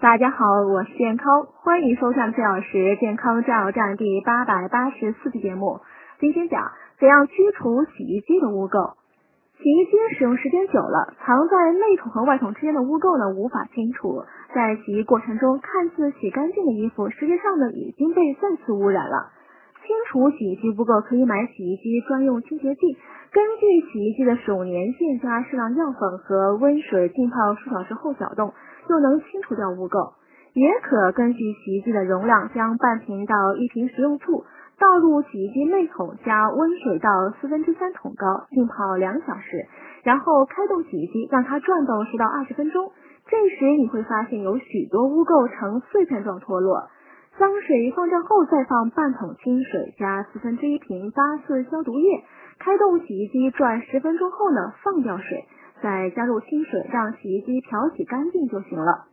大家好，我是健康，欢迎收看崔老师健康加油站第八百八十四期节目。今天讲怎样去除洗衣机的污垢。洗衣机使用时间久了，藏在内桶和外桶之间的污垢呢无法清除，在洗衣过程中看似洗干净的衣服，实际上呢已经被再次污染了。清除洗衣机污垢可以买洗衣机专用清洁剂，根据洗衣机的使用年限加适量药粉和温水浸泡数小时后搅动，就能清除掉污垢。也可根据洗衣机的容量，将半瓶到一瓶食用醋。倒入洗衣机内桶，加温水到四分之三桶高，浸泡两小时，然后开动洗衣机，让它转动十到二十分钟。这时你会发现有许多污垢呈碎片状脱落。脏水放掉后，再放半桶清水，加四分之一瓶八四消毒液，开动洗衣机转十分钟后呢，放掉水，再加入清水，让洗衣机漂洗干净就行了。